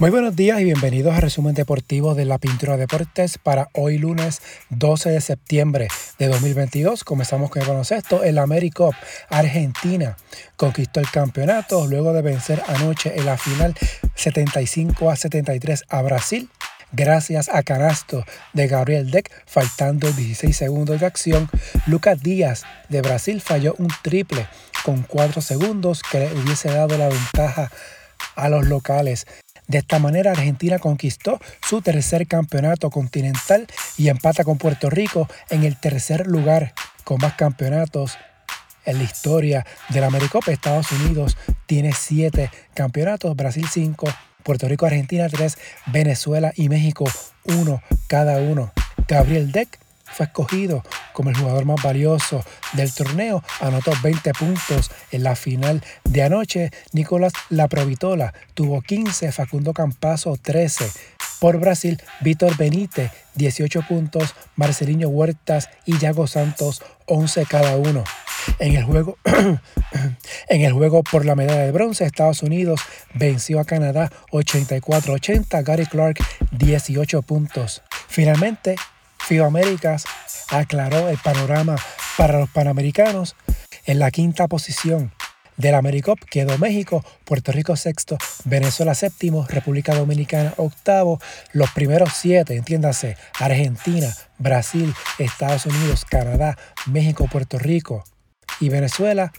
Muy buenos días y bienvenidos a Resumen Deportivo de la Pintura Deportes para hoy lunes 12 de septiembre de 2022. Comenzamos con el baloncesto. El AmeriCup Argentina conquistó el campeonato luego de vencer anoche en la final 75 a 73 a Brasil. Gracias a canasto de Gabriel Deck, faltando 16 segundos de acción, Lucas Díaz de Brasil falló un triple con 4 segundos que le hubiese dado la ventaja a los locales. De esta manera Argentina conquistó su tercer campeonato continental y empata con Puerto Rico en el tercer lugar con más campeonatos en la historia del Americopa. Estados Unidos tiene siete campeonatos, Brasil cinco, Puerto Rico, Argentina tres, Venezuela y México uno cada uno. Gabriel Deck fue escogido como el jugador más valioso del torneo. Anotó 20 puntos en la final de anoche. Nicolás Laprovitola tuvo 15, Facundo Campazo 13. Por Brasil, Víctor Benítez 18 puntos, Marcelinho Huertas y Yago Santos 11 cada uno. En el juego, en el juego por la medalla de bronce, Estados Unidos venció a Canadá 84-80, Gary Clark 18 puntos. Finalmente, FIBA Américas aclaró el panorama para los panamericanos. En la quinta posición del AmeriCup quedó México, Puerto Rico sexto, Venezuela séptimo, República Dominicana octavo, los primeros siete, entiéndase, Argentina, Brasil, Estados Unidos, Canadá, México, Puerto Rico y Venezuela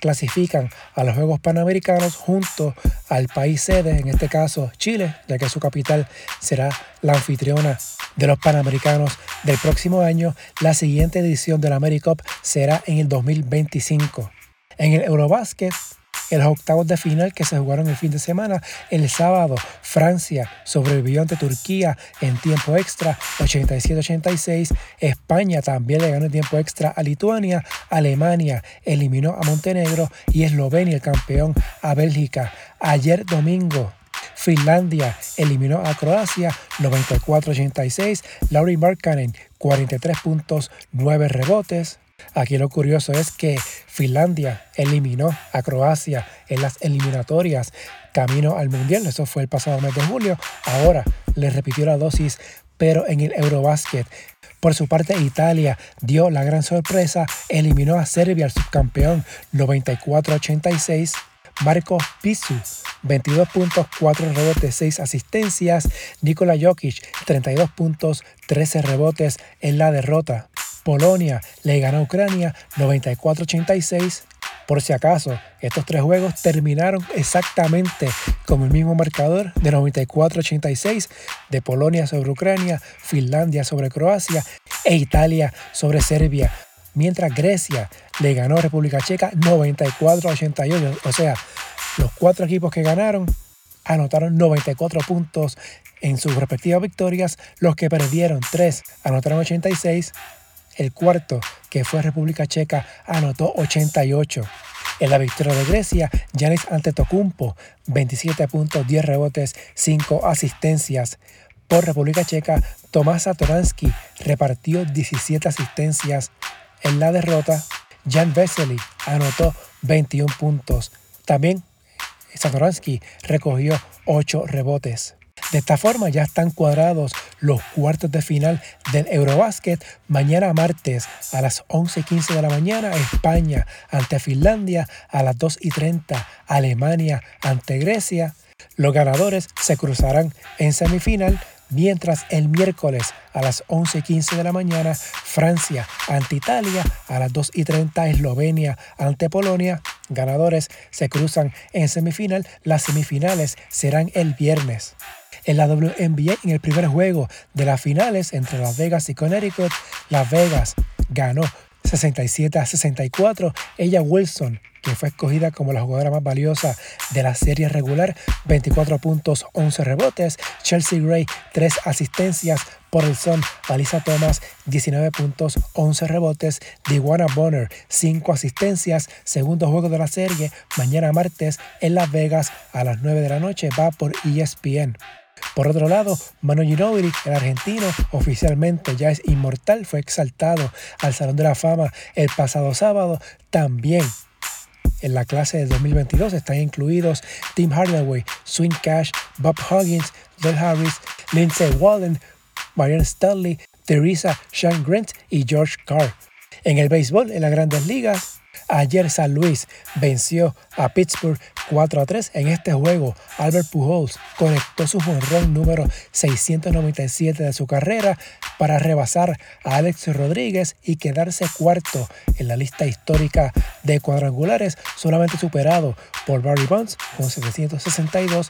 clasifican a los Juegos Panamericanos junto al país sede, en este caso Chile, ya que su capital será la anfitriona de los Panamericanos del próximo año. La siguiente edición del AmeriCup será en el 2025. En el Eurobasket, en los octavos de final que se jugaron el fin de semana, el sábado Francia sobrevivió ante Turquía en tiempo extra 87-86, España también le ganó en tiempo extra a Lituania, Alemania eliminó a Montenegro y Eslovenia, el campeón, a Bélgica. Ayer domingo Finlandia eliminó a Croacia 94-86. Lauri Markkanen 43 puntos, 9 rebotes. Aquí lo curioso es que Finlandia eliminó a Croacia en las eliminatorias camino al Mundial. Eso fue el pasado mes de julio. Ahora le repitió la dosis, pero en el Eurobasket. Por su parte, Italia dio la gran sorpresa, eliminó a Serbia, el subcampeón, 94-86. Marco Pisu, 22 puntos, 4 rebotes, 6 asistencias. Nikola Jokic, 32 puntos, 13 rebotes en la derrota. Polonia le ganó a Ucrania 94-86. Por si acaso, estos tres juegos terminaron exactamente con el mismo marcador de 94-86 de Polonia sobre Ucrania, Finlandia sobre Croacia e Italia sobre Serbia mientras Grecia le ganó a República Checa 94 a 88. O sea, los cuatro equipos que ganaron anotaron 94 puntos en sus respectivas victorias. Los que perdieron 3 anotaron 86. El cuarto, que fue República Checa, anotó 88. En la victoria de Grecia, Yanis Antetokounmpo, 27 puntos, 10 rebotes, 5 asistencias. Por República Checa, Tomás Satoransky repartió 17 asistencias, en la derrota, Jan Vesely anotó 21 puntos. También Satoransky recogió 8 rebotes. De esta forma ya están cuadrados los cuartos de final del Eurobasket. Mañana martes a las 11.15 de la mañana España ante Finlandia, a las 2.30 Alemania ante Grecia. Los ganadores se cruzarán en semifinal mientras el miércoles a las 11.15 de la mañana Francia ante Italia, a las 2.30 Eslovenia ante Polonia. Ganadores se cruzan en semifinal. Las semifinales serán el viernes. En la WNBA, en el primer juego de las finales entre Las Vegas y Connecticut, Las Vegas ganó 67 a 64. Ella Wilson que fue escogida como la jugadora más valiosa de la serie regular, 24 puntos, 11 rebotes. Chelsea Gray, 3 asistencias por el son. Alisa Thomas, 19 puntos, 11 rebotes. Diwana Bonner, 5 asistencias. Segundo juego de la serie, mañana martes en Las Vegas a las 9 de la noche, va por ESPN. Por otro lado, Manu Ginobili, el argentino, oficialmente ya es inmortal, fue exaltado al Salón de la Fama el pasado sábado. También en la clase de 2022 están incluidos Tim Hardaway, Swing Cash, Bob Huggins, Del Harris, Lindsay Wallen, Marianne Stanley, Teresa Sean Grant y George Carr. En el béisbol, en las grandes ligas, ayer San Luis venció a Pittsburgh 4 a 3 en este juego. Albert Pujols conectó su jonrón número 697 de su carrera para rebasar a Alex Rodríguez y quedarse cuarto en la lista histórica de cuadrangulares, solamente superado por Barry Bonds con 762,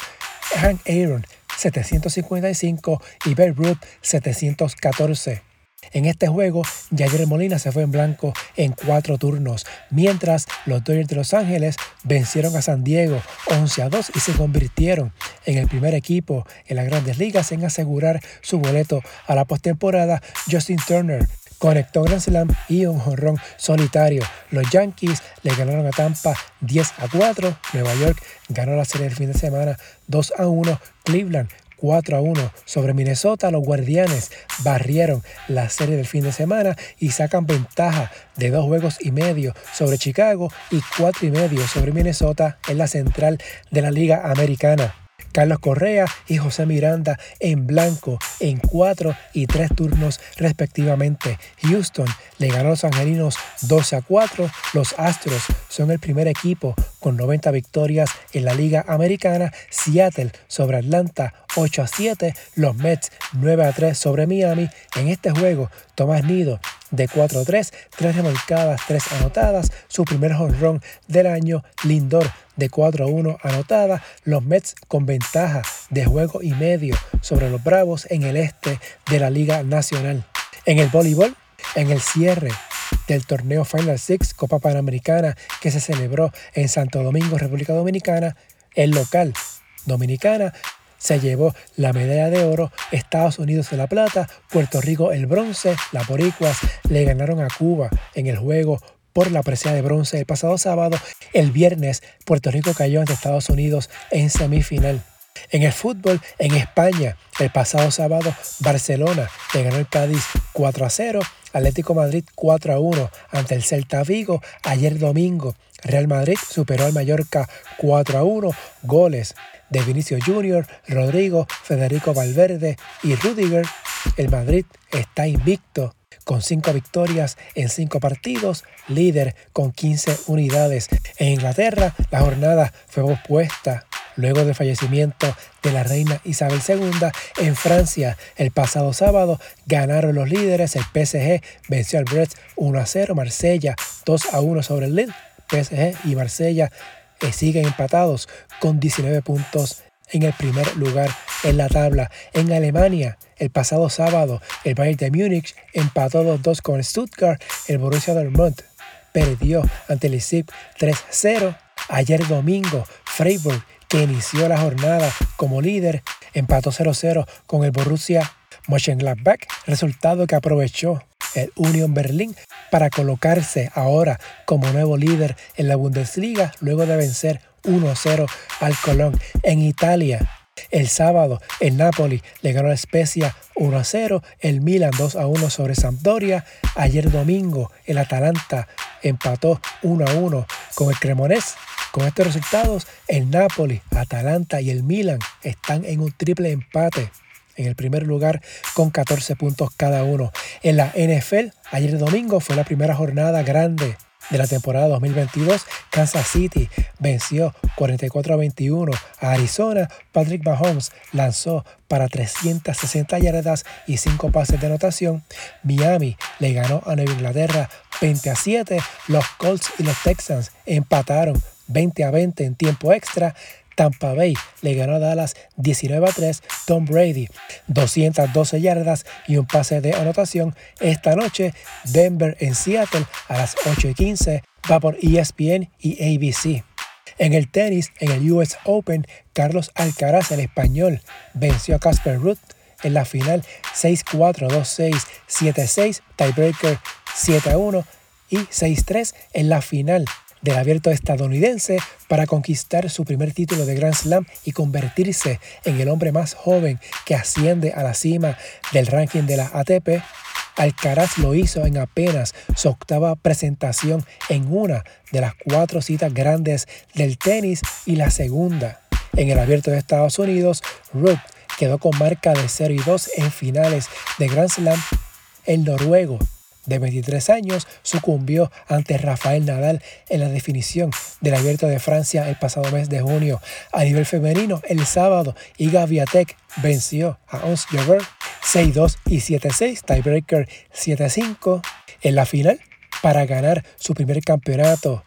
Hank Aaron 755 y Babe Ruth 714. En este juego, Javier Molina se fue en blanco en cuatro turnos, mientras los Dodgers de Los Ángeles vencieron a San Diego 11 a 2 y se convirtieron en el primer equipo en las grandes ligas en asegurar su boleto a la postemporada. Justin Turner conectó Grand Slam y un jonrón solitario. Los Yankees le ganaron a Tampa 10 a 4. Nueva York ganó la serie el fin de semana 2 a 1. Cleveland 4 a 1 sobre Minnesota, los guardianes barrieron la serie del fin de semana y sacan ventaja de dos juegos y medio sobre Chicago y cuatro y medio sobre Minnesota en la central de la Liga Americana. Carlos Correa y José Miranda en blanco en cuatro y tres turnos respectivamente. Houston le ganó a los angelinos 12 a 4. Los Astros son el primer equipo con 90 victorias en la Liga Americana. Seattle sobre Atlanta 8 a 7. Los Mets 9 a 3 sobre Miami. En este juego, Tomás Nido de 4 a 3, 3 remolcadas, 3 anotadas, su primer jonrón del año, Lindor de 4 a 1 anotada, los Mets con ventaja de juego y medio sobre los Bravos en el este de la Liga Nacional. En el voleibol, en el cierre del torneo Final Six Copa Panamericana que se celebró en Santo Domingo, República Dominicana, el local Dominicana se llevó la medalla de oro, Estados Unidos la plata, Puerto Rico el bronce, las boricuas le ganaron a Cuba en el juego por la presea de bronce el pasado sábado. El viernes, Puerto Rico cayó ante Estados Unidos en semifinal. En el fútbol, en España, el pasado sábado, Barcelona le ganó el Cádiz 4 a 0, Atlético Madrid 4 a 1 ante el Celta Vigo. Ayer domingo, Real Madrid superó al Mallorca 4 a 1, goles de Vinicio Junior, Rodrigo, Federico Valverde y Rudiger. El Madrid está invicto con 5 victorias en 5 partidos, líder con 15 unidades. En Inglaterra, la jornada fue pospuesta luego del fallecimiento de la reina Isabel II. En Francia, el pasado sábado, ganaron los líderes. El PSG venció al Brest 1 a 0, Marsella 2 a 1 sobre el Lille. PSG y Marsella eh, siguen empatados con 19 puntos en el primer lugar en la tabla. En Alemania, el pasado sábado, el Bayern de Múnich empató 2-2 con Stuttgart. El Borussia Dortmund perdió ante el Leipzig 3-0. Ayer domingo, Freiburg, que inició la jornada como líder, empató 0-0 con el Borussia Mönchengladbach, resultado que aprovechó el Union Berlin para colocarse ahora como nuevo líder en la Bundesliga luego de vencer 1-0 al Colón. En Italia, el sábado, el Napoli le ganó a Spezia 1 0, el Milan 2 1 sobre Sampdoria. Ayer domingo, el Atalanta empató 1 1 con el Cremonés. Con estos resultados, el Napoli, Atalanta y el Milan están en un triple empate en el primer lugar con 14 puntos cada uno. En la NFL, ayer domingo fue la primera jornada grande de la temporada 2022, Kansas City venció 44 a 21 a Arizona. Patrick Mahomes lanzó para 360 yardas y 5 pases de anotación. Miami le ganó a Nueva Inglaterra 20 a 7. Los Colts y los Texans empataron 20 a 20 en tiempo extra. Tampa Bay le ganó a Dallas 19 a 3. Tom Brady 212 yardas y un pase de anotación. Esta noche Denver en Seattle a las 8 y 15 va por ESPN y ABC. En el tenis, en el US Open, Carlos Alcaraz, el español, venció a Casper Ruth en la final 6-4, 2-6, 7-6, tiebreaker 7-1 y 6-3 en la final del abierto estadounidense para conquistar su primer título de Grand Slam y convertirse en el hombre más joven que asciende a la cima del ranking de la ATP, Alcaraz lo hizo en apenas su octava presentación en una de las cuatro citas grandes del tenis y la segunda. En el abierto de Estados Unidos, Ruth quedó con marca de 0 y 2 en finales de Grand Slam. El noruego de 23 años, sucumbió ante Rafael Nadal en la definición del Abierto de Francia el pasado mes de junio. A nivel femenino, el sábado, Iga Viatek venció a Ons Jabeur 6-2 y 7-6, tiebreaker 7-5 en la final para ganar su primer campeonato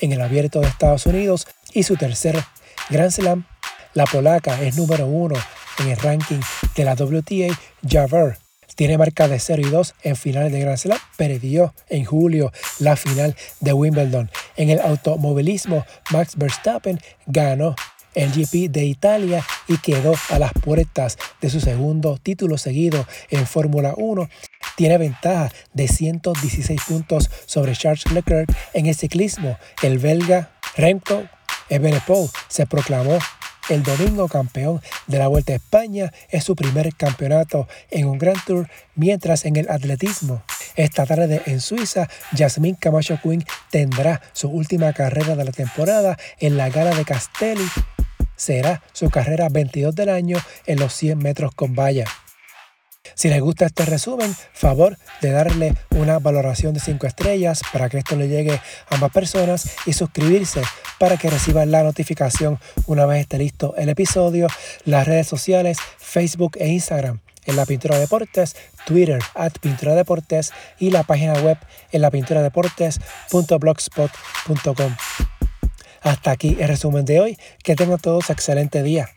en el Abierto de Estados Unidos y su tercer Grand Slam. La polaca es número uno en el ranking de la WTA. Javert tiene marca de 0 y 2 en finales de Grand Slam. Perdió en julio la final de Wimbledon. En el automovilismo, Max Verstappen ganó el GP de Italia y quedó a las puertas de su segundo título seguido en Fórmula 1. Tiene ventaja de 116 puntos sobre Charles Leclerc en el ciclismo. El belga Remco Evenepoel se proclamó el domingo campeón de la Vuelta a España es su primer campeonato en un Grand Tour, mientras en el atletismo esta tarde en Suiza, Jasmine Camacho Quinn tendrá su última carrera de la temporada en la gala de Castelli. Será su carrera 22 del año en los 100 metros con valla. Si les gusta este resumen, favor de darle una valoración de 5 estrellas para que esto le llegue a más personas y suscribirse para que reciban la notificación una vez esté listo el episodio, las redes sociales, Facebook e Instagram en la Pintura Deportes, Twitter at Pintura Deportes y la página web en la Hasta aquí el resumen de hoy. Que tengan todos excelente día.